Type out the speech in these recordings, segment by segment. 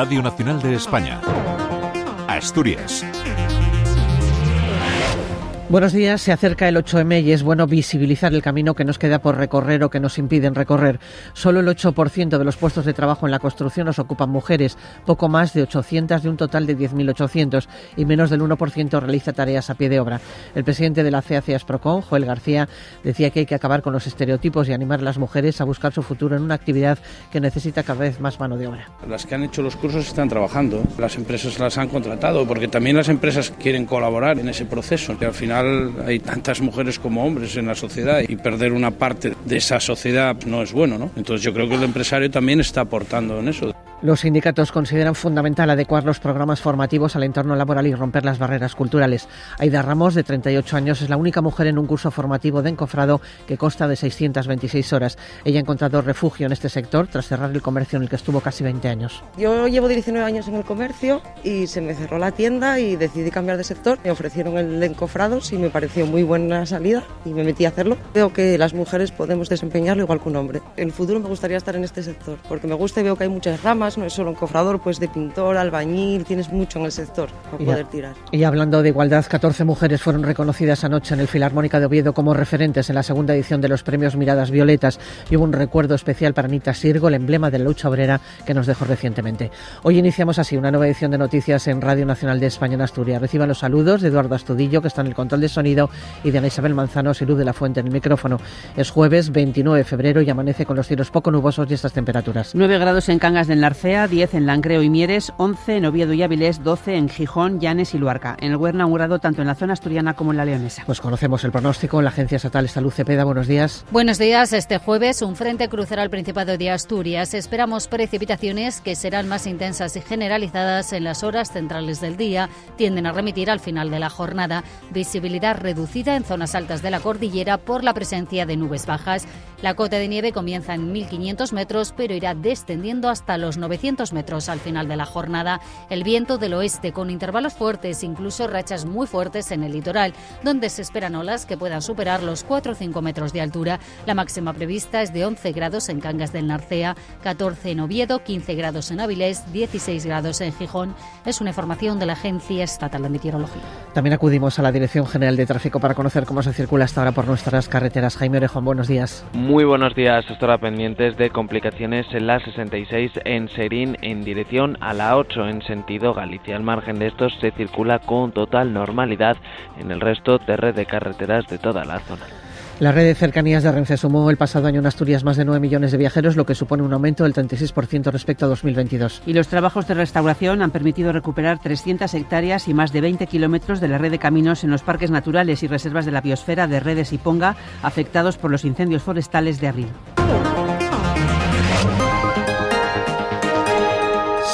Radio Nacional de España. Asturias. Buenos días, se acerca el 8M y es bueno visibilizar el camino que nos queda por recorrer o que nos impiden recorrer. Solo el 8% de los puestos de trabajo en la construcción los ocupan mujeres, poco más de 800 de un total de 10.800 y menos del 1% realiza tareas a pie de obra. El presidente de la CACIAS Procon, Joel García, decía que hay que acabar con los estereotipos y animar a las mujeres a buscar su futuro en una actividad que necesita cada vez más mano de obra. Las que han hecho los cursos están trabajando, las empresas las han contratado porque también las empresas quieren colaborar en ese proceso y al final hay tantas mujeres como hombres en la sociedad y perder una parte de esa sociedad no es bueno, ¿no? Entonces yo creo que el empresario también está aportando en eso. Los sindicatos consideran fundamental adecuar los programas formativos al entorno laboral y romper las barreras culturales. Aida Ramos, de 38 años, es la única mujer en un curso formativo de encofrado que consta de 626 horas. Ella ha encontrado refugio en este sector tras cerrar el comercio en el que estuvo casi 20 años. Yo llevo 19 años en el comercio y se me cerró la tienda y decidí cambiar de sector. Me ofrecieron el encofrado y me pareció muy buena salida y me metí a hacerlo. Veo que las mujeres podemos desempeñarlo igual que un hombre. En el futuro me gustaría estar en este sector porque me gusta y veo que hay muchas ramas no es solo un cofrador, pues de pintor, albañil, tienes mucho en el sector para poder tirar. Y hablando de igualdad, 14 mujeres fueron reconocidas anoche en el Filarmónica de Oviedo como referentes en la segunda edición de los premios Miradas Violetas y hubo un recuerdo especial para Anita Sirgo, el emblema de la lucha obrera que nos dejó recientemente. Hoy iniciamos así una nueva edición de noticias en Radio Nacional de España en Asturias. Reciban los saludos de Eduardo Astudillo, que está en el control de sonido, y de Ana Isabel Manzano y Luz de la Fuente en el micrófono. Es jueves 29 de febrero y amanece con los cielos poco nubosos y estas temperaturas. 9 grados en Cangas del Narcea, 10 en Langreo y Mieres, 11 en Oviedo y Avilés, 12 en Gijón, Llanes y Luarca. En el Huerna un grado tanto en la zona asturiana como en la leonesa. Pues conocemos el pronóstico en la Agencia Estatal de Salud Cepeda. Buenos días. Buenos días. Este jueves un frente cruzará el Principado de Asturias. Esperamos precipitaciones que serán más intensas y generalizadas en las horas centrales del día. Tienden a remitir al final de la jornada. Visibilidad reducida en zonas altas de la cordillera por la presencia de nubes bajas. La cota de nieve comienza en 1.500 metros, pero irá descendiendo hasta los 900 metros al final de la jornada. El viento del oeste con intervalos fuertes, incluso rachas muy fuertes en el litoral, donde se esperan olas que puedan superar los 4 o 5 metros de altura. La máxima prevista es de 11 grados en Cangas del Narcea, 14 en Oviedo, 15 grados en Avilés, 16 grados en Gijón. Es una información de la Agencia Estatal de Meteorología. También acudimos a la Dirección General de Tráfico para conocer cómo se circula hasta ahora por nuestras carreteras. Jaime Orejón, buenos días. Muy buenos días. Estará pendientes de complicaciones en la 66 en Serín en dirección a la 8 en sentido Galicia. Al margen de estos se circula con total normalidad en el resto de red de carreteras de toda la zona. La red de cercanías de Renfe sumó el pasado año en Asturias más de 9 millones de viajeros, lo que supone un aumento del 36% respecto a 2022. Y los trabajos de restauración han permitido recuperar 300 hectáreas y más de 20 kilómetros de la red de caminos en los parques naturales y reservas de la biosfera de Redes y Ponga, afectados por los incendios forestales de abril.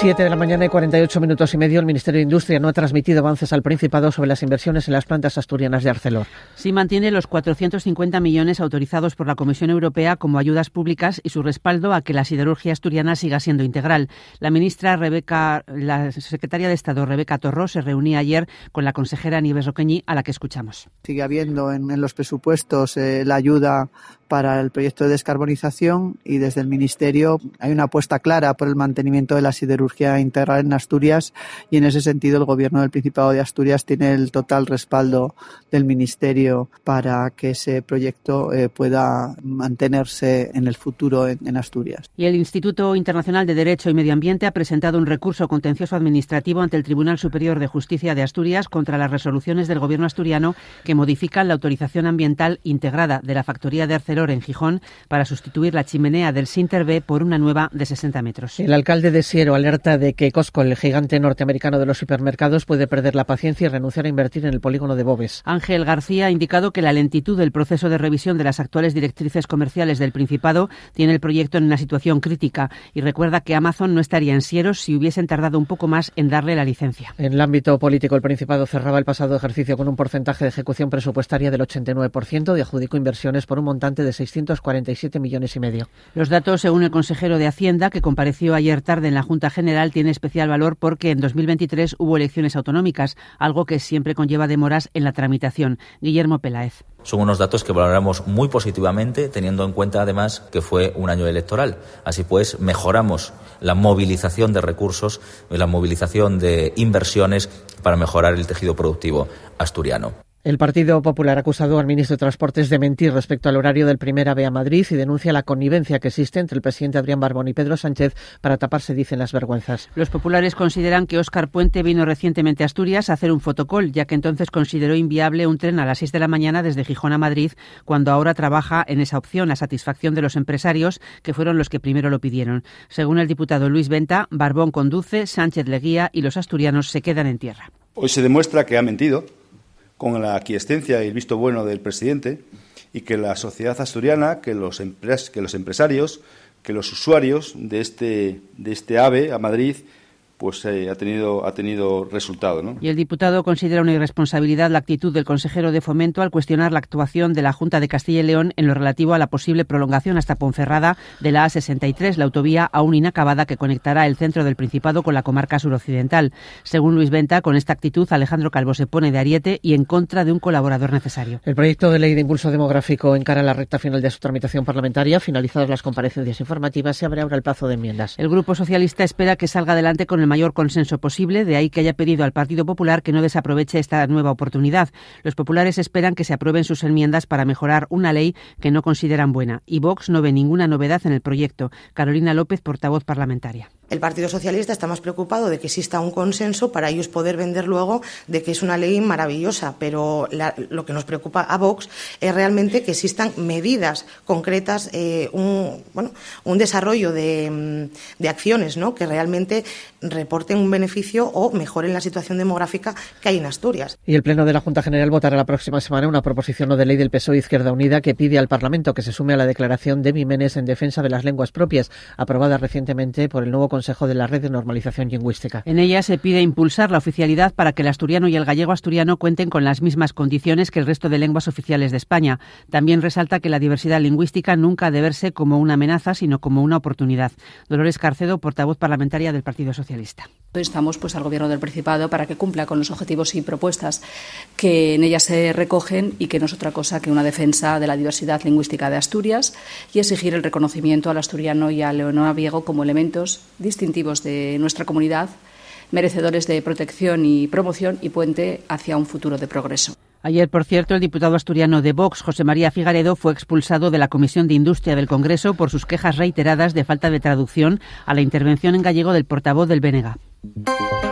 7 de la mañana y 48 minutos y medio, el Ministerio de Industria no ha transmitido avances al Principado sobre las inversiones en las plantas asturianas de Arcelor. Sí mantiene los 450 millones autorizados por la Comisión Europea como ayudas públicas y su respaldo a que la siderurgia asturiana siga siendo integral. La ministra Rebeca, la secretaria de Estado Rebeca Torró se reunía ayer con la consejera Nieves Oqueñi, a la que escuchamos. Sigue habiendo en, en los presupuestos eh, la ayuda para el proyecto de descarbonización y desde el Ministerio hay una apuesta clara por el mantenimiento de la siderurgia integral en Asturias y en ese sentido el Gobierno del Principado de Asturias tiene el total respaldo del Ministerio para que ese proyecto eh, pueda mantenerse en el futuro en, en Asturias. Y el Instituto Internacional de Derecho y Medio Ambiente ha presentado un recurso contencioso administrativo ante el Tribunal Superior de Justicia de Asturias contra las resoluciones del Gobierno asturiano que modifican la autorización ambiental integrada de la factoría de Arcelor en Gijón para sustituir la chimenea del Sinter B por una nueva de 60 metros. El alcalde de Siero alerta de que Costco, el gigante norteamericano de los supermercados, puede perder la paciencia y renunciar a invertir en el polígono de Bobes. Ángel García ha indicado que la lentitud del proceso de revisión de las actuales directrices comerciales del Principado tiene el proyecto en una situación crítica y recuerda que Amazon no estaría en Siero si hubiesen tardado un poco más en darle la licencia. En el ámbito político, el Principado cerraba el pasado ejercicio con un porcentaje de ejecución presupuestaria del 89% y adjudicó inversiones por un montante de 647 millones y medio. Los datos, según el consejero de Hacienda, que compareció ayer tarde en la Junta General, general tiene especial valor porque en 2023 hubo elecciones autonómicas, algo que siempre conlleva demoras en la tramitación. Guillermo Peláez. Son unos datos que valoramos muy positivamente, teniendo en cuenta además que fue un año electoral. Así pues, mejoramos la movilización de recursos, la movilización de inversiones para mejorar el tejido productivo asturiano. El Partido Popular ha acusado al ministro de Transportes de mentir respecto al horario del primer AVE a Madrid y denuncia la connivencia que existe entre el presidente Adrián Barbón y Pedro Sánchez para taparse, dicen las vergüenzas. Los populares consideran que Óscar Puente vino recientemente a Asturias a hacer un fotocol, ya que entonces consideró inviable un tren a las 6 de la mañana desde Gijón a Madrid, cuando ahora trabaja en esa opción a satisfacción de los empresarios, que fueron los que primero lo pidieron. Según el diputado Luis Venta, Barbón conduce, Sánchez le guía y los asturianos se quedan en tierra. Hoy se demuestra que ha mentido con la aquiescencia y el visto bueno del presidente y que la sociedad asturiana, que los, que los empresarios, que los usuarios de este, de este AVE a Madrid pues eh, ha tenido ha tenido resultado. ¿no? Y el diputado considera una irresponsabilidad la actitud del consejero de Fomento al cuestionar la actuación de la Junta de Castilla y León en lo relativo a la posible prolongación hasta Ponferrada de la A63, la autovía aún inacabada que conectará el centro del Principado con la comarca suroccidental. Según Luis Venta, con esta actitud Alejandro Calvo se pone de ariete y en contra de un colaborador necesario. El proyecto de ley de impulso demográfico encara la recta final de su tramitación parlamentaria. Finalizadas las comparecencias informativas, se abre ahora el plazo de enmiendas. El Grupo Socialista espera que salga adelante con el mayor consenso posible, de ahí que haya pedido al Partido Popular que no desaproveche esta nueva oportunidad. Los populares esperan que se aprueben sus enmiendas para mejorar una ley que no consideran buena y Vox no ve ninguna novedad en el proyecto. Carolina López, portavoz parlamentaria. El Partido Socialista está más preocupado de que exista un consenso para ellos poder vender luego de que es una ley maravillosa, pero lo que nos preocupa a Vox es realmente que existan medidas concretas, eh, un, bueno, un desarrollo de, mm, de acciones ¿no? que realmente reporten un beneficio o mejoren la situación demográfica que hay en Asturias. Y el Pleno de la Junta General votará la próxima semana una proposición de ley del PSOE Izquierda Unida que pide al Parlamento que se sume a la declaración de Mimenes en defensa de las lenguas propias, aprobada recientemente por el nuevo Consejo de la Red de Normalización Lingüística. En ella se pide impulsar la oficialidad para que el asturiano y el gallego asturiano cuenten con las mismas condiciones que el resto de lenguas oficiales de España. También resalta que la diversidad lingüística nunca ha de verse como una amenaza, sino como una oportunidad. Dolores Carcedo, portavoz parlamentaria del Partido Socialista. Instamos pues, al Gobierno del Principado para que cumpla con los objetivos y propuestas que en ella se recogen y que no es otra cosa que una defensa de la diversidad lingüística de Asturias y exigir el reconocimiento al asturiano y al leonaviego como elementos distintivos de nuestra comunidad, merecedores de protección y promoción y puente hacia un futuro de progreso. Ayer, por cierto, el diputado asturiano de Vox, José María Figaredo, fue expulsado de la Comisión de Industria del Congreso por sus quejas reiteradas de falta de traducción a la intervención en gallego del portavoz del BNG.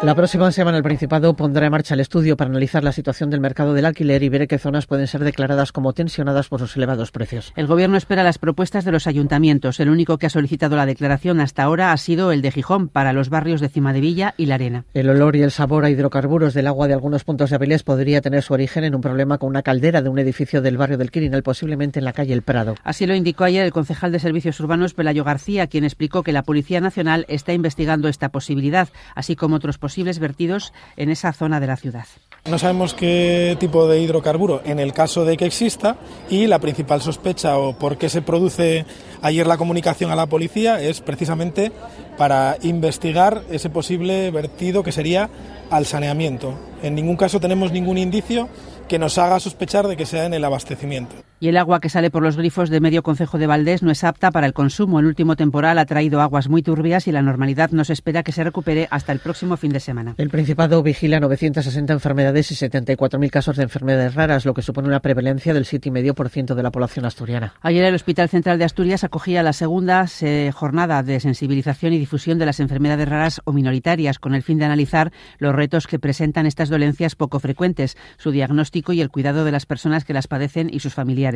La próxima semana el Principado pondrá en marcha el estudio para analizar la situación del mercado del alquiler y ver qué zonas pueden ser declaradas como tensionadas por sus elevados precios. El Gobierno espera las propuestas de los ayuntamientos. El único que ha solicitado la declaración hasta ahora ha sido el de Gijón para los barrios de Cima de Villa y La Arena. El olor y el sabor a hidrocarburos del agua de algunos puntos de Avilés podría tener su origen en un problema con una caldera de un edificio del barrio del Quirinal, posiblemente en la calle El Prado. Así lo indicó ayer el concejal de Servicios Urbanos Pelayo García, quien explicó que la Policía Nacional está investigando esta posibilidad, así como otros posibles vertidos en esa zona de la ciudad. No sabemos qué tipo de hidrocarburo en el caso de que exista y la principal sospecha o por qué se produce ayer la comunicación a la policía es precisamente para investigar ese posible vertido que sería al saneamiento. En ningún caso tenemos ningún indicio que nos haga sospechar de que sea en el abastecimiento. Y el agua que sale por los grifos de medio concejo de Valdés no es apta para el consumo. El último temporal ha traído aguas muy turbias y la normalidad no se espera que se recupere hasta el próximo fin de semana. El Principado vigila 960 enfermedades y 74.000 casos de enfermedades raras, lo que supone una prevalencia del 7,5% de la población asturiana. Ayer el Hospital Central de Asturias acogía la segunda eh, jornada de sensibilización y difusión de las enfermedades raras o minoritarias, con el fin de analizar los retos que presentan estas dolencias poco frecuentes, su diagnóstico y el cuidado de las personas que las padecen y sus familiares.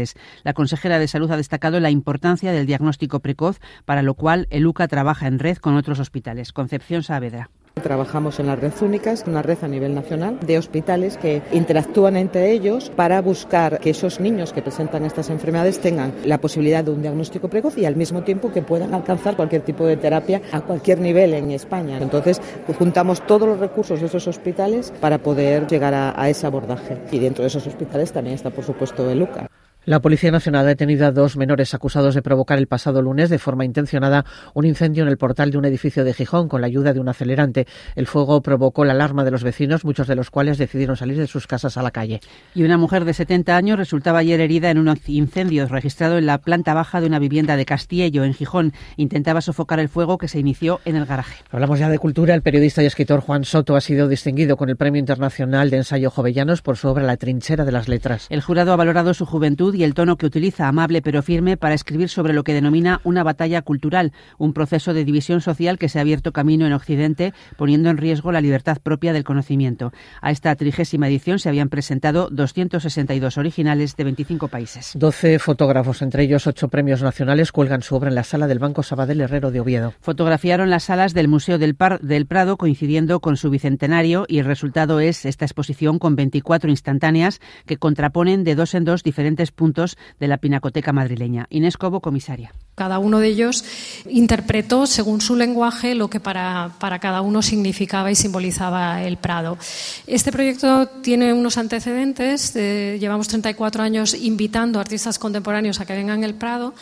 La consejera de Salud ha destacado la importancia del diagnóstico precoz, para lo cual el UCA trabaja en red con otros hospitales. Concepción Saavedra. Trabajamos en las red únicas, una red a nivel nacional de hospitales que interactúan entre ellos para buscar que esos niños que presentan estas enfermedades tengan la posibilidad de un diagnóstico precoz y al mismo tiempo que puedan alcanzar cualquier tipo de terapia a cualquier nivel en España. Entonces, juntamos todos los recursos de esos hospitales para poder llegar a, ese abordaje. Y dentro de esos hospitales también está, por supuesto, el UCA. La Policía Nacional ha detenido a dos menores acusados de provocar el pasado lunes de forma intencionada un incendio en el portal de un edificio de Gijón con la ayuda de un acelerante. El fuego provocó la alarma de los vecinos, muchos de los cuales decidieron salir de sus casas a la calle. Y una mujer de 70 años resultaba ayer herida en un incendio registrado en la planta baja de una vivienda de Castillo, en Gijón. Intentaba sofocar el fuego que se inició en el garaje. Hablamos ya de cultura. El periodista y escritor Juan Soto ha sido distinguido con el Premio Internacional de Ensayo Jovellanos por su obra La trinchera de las letras. El jurado ha valorado su juventud y el tono que utiliza, amable pero firme, para escribir sobre lo que denomina una batalla cultural, un proceso de división social que se ha abierto camino en Occidente, poniendo en riesgo la libertad propia del conocimiento. A esta trigésima edición se habían presentado 262 originales de 25 países. 12 fotógrafos, entre ellos ocho premios nacionales, cuelgan su obra en la sala del Banco Sabadell Herrero de Oviedo. Fotografiaron las salas del Museo del, Par del Prado coincidiendo con su bicentenario y el resultado es esta exposición con 24 instantáneas que contraponen de dos en dos diferentes puntos de la Pinacoteca madrileña. Inés Cobo, comisaria. Cada uno de ellos interpretó, según su lenguaje, lo que para, para, cada uno significaba y simbolizaba el Prado. Este proyecto tiene unos antecedentes. Eh, llevamos 34 años invitando a artistas contemporáneos a que vengan al Prado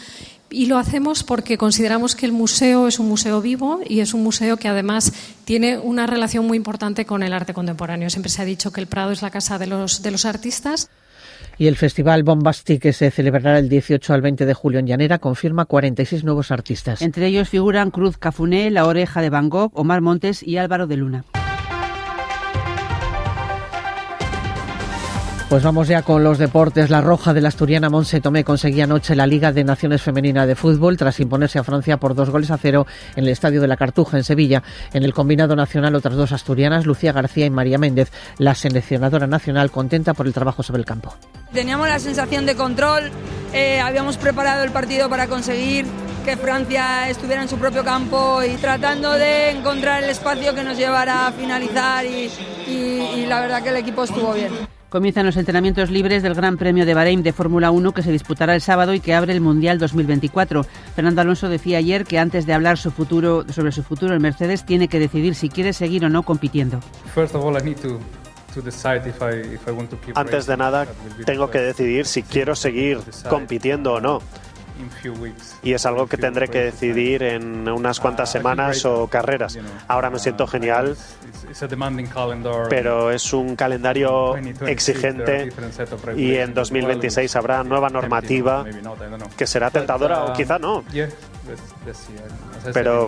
y lo hacemos porque consideramos que el museo es un museo vivo y es un museo que además tiene una relación muy importante con el arte contemporáneo. Siempre se ha dicho que el Prado es la casa de los, de los artistas y el Festival Bombastic, que se celebrará el 18 al 20 de julio en Llanera, confirma 46 nuevos artistas. Entre ellos figuran Cruz Cafuné, La Oreja de Van Gogh, Omar Montes y Álvaro de Luna. Pues vamos ya con los deportes. La roja de la asturiana Monse Tomé conseguía anoche la Liga de Naciones Femenina de Fútbol tras imponerse a Francia por dos goles a cero en el Estadio de la Cartuja en Sevilla. En el combinado nacional otras dos asturianas, Lucía García y María Méndez, la seleccionadora nacional contenta por el trabajo sobre el campo. Teníamos la sensación de control, eh, habíamos preparado el partido para conseguir que Francia estuviera en su propio campo y tratando de encontrar el espacio que nos llevara a finalizar y, y la verdad que el equipo estuvo bien. Comienzan los entrenamientos libres del Gran Premio de Bahrein de Fórmula 1 que se disputará el sábado y que abre el Mundial 2024. Fernando Alonso decía ayer que antes de hablar su futuro, sobre su futuro el Mercedes tiene que decidir si quiere seguir o no compitiendo. Antes de nada, tengo que decidir si quiero seguir compitiendo o no. Y es algo que tendré que decidir en unas cuantas semanas o carreras. Ahora me siento genial, pero es un calendario exigente y en 2026 habrá nueva normativa que será tentadora o quizá no. Pero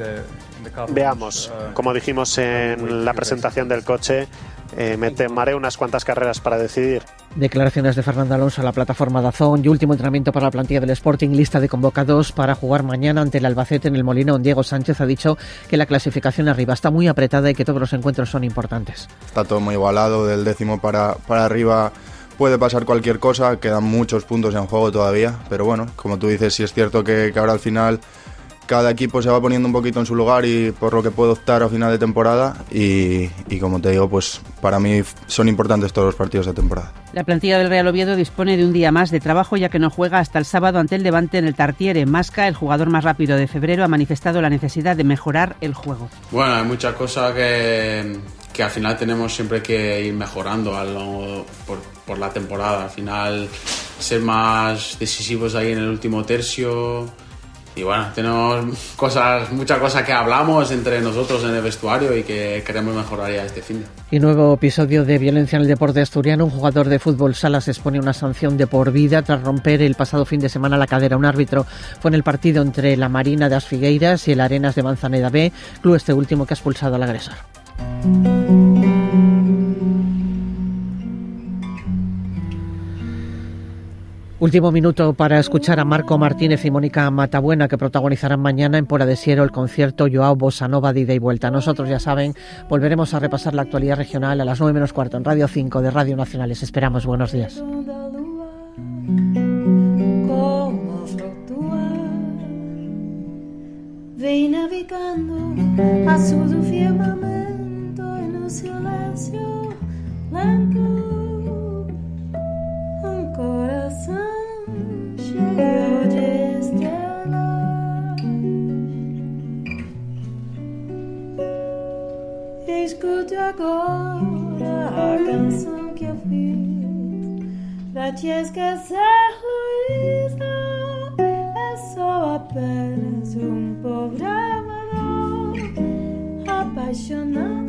veamos, como dijimos en la presentación del coche, eh, me tomaré unas cuantas carreras para decidir. Declaraciones de Fernando Alonso a la plataforma Dazón y último entrenamiento para la plantilla del Sporting, lista de convocados para jugar mañana ante el Albacete en el Molinón. Diego Sánchez ha dicho que la clasificación arriba está muy apretada y que todos los encuentros son importantes. Está todo muy igualado, del décimo para, para arriba puede pasar cualquier cosa, quedan muchos puntos en juego todavía, pero bueno, como tú dices, sí es cierto que, que ahora al final cada equipo se va poniendo un poquito en su lugar y por lo que puedo optar a final de temporada y, como te digo, pues para mí son importantes todos los partidos de temporada. La plantilla del Real Oviedo dispone de un día más de trabajo ya que no juega hasta el sábado ante el Levante en el Tartiere. Masca, el jugador más rápido de febrero, ha manifestado la necesidad de mejorar el juego. Bueno, hay muchas cosas que, que al final tenemos siempre que ir mejorando por, por la temporada. Al final ser más decisivos ahí en el último tercio y bueno, tenemos cosas, muchas cosas que hablamos entre nosotros en el vestuario y que queremos mejorar ya este fin de. Y nuevo episodio de violencia en el deporte asturiano. Un jugador de fútbol sala se expone una sanción de por vida tras romper el pasado fin de semana la cadera. Un árbitro fue en el partido entre la Marina de Asfigueiras y el Arenas de Manzaneda B, club este último que ha expulsado al agresor. Último minuto para escuchar a Marco Martínez y Mónica Matabuena que protagonizarán mañana en Pora de Siero el concierto Joao Bossa Nova de y vuelta. Nosotros ya saben, volveremos a repasar la actualidad regional a las 9 menos cuarto en Radio 5 de Radio Nacional. Les esperamos. Buenos días. Escute agora a canção que eu fiz pra te esquecer, vida é só apenas um pobre amador apaixonado